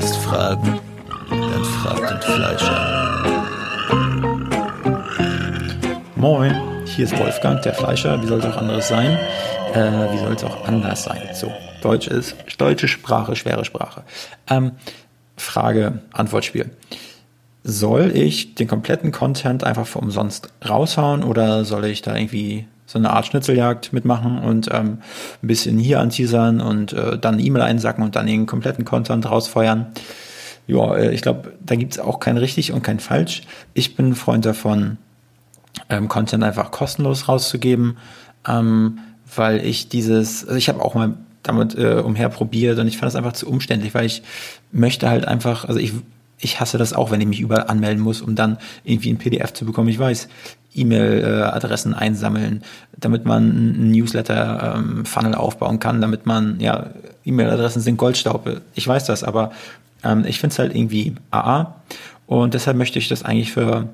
Hast Fragen? Dann frag den Fleischer. Moin, hier ist Wolfgang, der Fleischer. Wie soll es auch anderes sein? Äh, wie soll es auch anders sein? So, Deutsch ist deutsche Sprache, schwere Sprache. Ähm, Frage, Antwortspiel. Soll ich den kompletten Content einfach für umsonst raushauen oder soll ich da irgendwie so eine Art Schnitzeljagd mitmachen und ähm, ein bisschen hier anteasern und äh, dann E-Mail einsacken und dann den kompletten Content rausfeuern? Ja, äh, ich glaube, da gibt es auch kein richtig und kein falsch. Ich bin ein Freund davon, ähm, Content einfach kostenlos rauszugeben, ähm, weil ich dieses, also ich habe auch mal damit äh, umher probiert und ich fand es einfach zu umständlich, weil ich möchte halt einfach, also ich ich hasse das auch, wenn ich mich überall anmelden muss, um dann irgendwie ein PDF zu bekommen. Ich weiß, E-Mail-Adressen einsammeln, damit man einen Newsletter-Funnel ähm, aufbauen kann, damit man, ja, E-Mail-Adressen sind Goldstaub. Ich weiß das, aber ähm, ich finde es halt irgendwie AA und deshalb möchte ich das eigentlich für,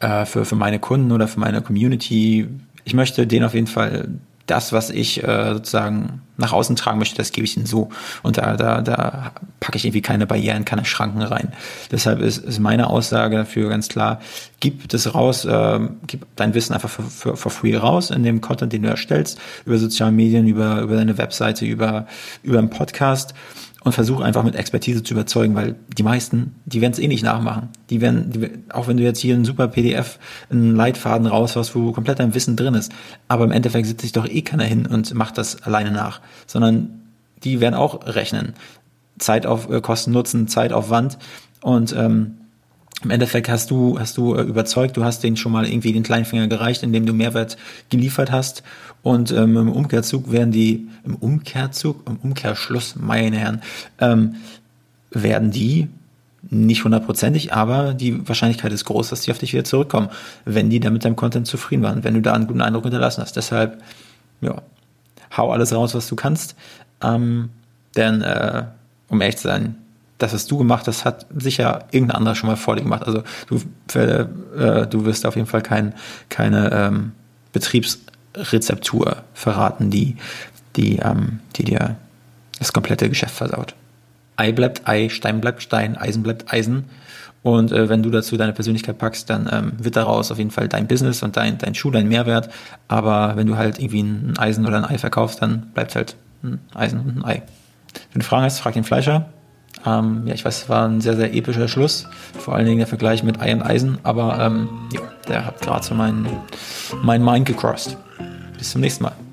äh, für, für meine Kunden oder für meine Community, ich möchte denen auf jeden Fall das, was ich äh, sozusagen nach außen tragen möchte, das gebe ich ihnen so. Und da, da, da packe ich irgendwie keine Barrieren, keine Schranken rein. Deshalb ist, ist meine Aussage dafür ganz klar, gib das raus, äh, gib dein Wissen einfach für, für, for free raus in dem Content, den du erstellst, über soziale Medien, über, über deine Webseite, über, über einen Podcast und versuche einfach mit Expertise zu überzeugen, weil die meisten, die werden es eh nicht nachmachen. Die werden, die, auch wenn du jetzt hier ein super PDF, einen Leitfaden raushaust, wo komplett dein Wissen drin ist, aber im Endeffekt sitzt sich doch eh keiner hin und macht das alleine nach, sondern die werden auch rechnen. Zeit auf äh, Kosten Nutzen, Zeit auf Wand und ähm, im Endeffekt hast du, hast du äh, überzeugt, du hast denen schon mal irgendwie den Kleinfinger gereicht, indem du Mehrwert geliefert hast. Und ähm, im Umkehrzug werden die, im Umkehrzug, im Umkehrschluss, meine Herren, ähm, werden die nicht hundertprozentig, aber die Wahrscheinlichkeit ist groß, dass die auf dich wieder zurückkommen, wenn die dann mit deinem Content zufrieden waren, wenn du da einen guten Eindruck hinterlassen hast. Deshalb, ja, hau alles raus, was du kannst. Ähm, denn, äh, um ehrlich zu sein, das, was du gemacht hast, hat sicher irgendein anderer schon mal vor dir gemacht. Also du, äh, du wirst auf jeden Fall kein, keine ähm, Betriebsrezeptur verraten, die, die, ähm, die dir das komplette Geschäft versaut. Ei bleibt Ei, Stein bleibt Stein, Eisen bleibt Eisen. Und äh, wenn du dazu deine Persönlichkeit packst, dann ähm, wird daraus auf jeden Fall dein Business und dein, dein Schuh, dein Mehrwert. Aber wenn du halt irgendwie ein Eisen oder ein Ei verkaufst, dann bleibt halt ein Eisen und ein Ei. Wenn du Fragen hast, frag den Fleischer. Ähm, ja, ich weiß, es war ein sehr, sehr epischer Schluss. Vor allen Dingen der Vergleich mit und Eisen, aber ähm, ja, der hat gerade so meinen mein Mind gecrossed. Bis zum nächsten Mal.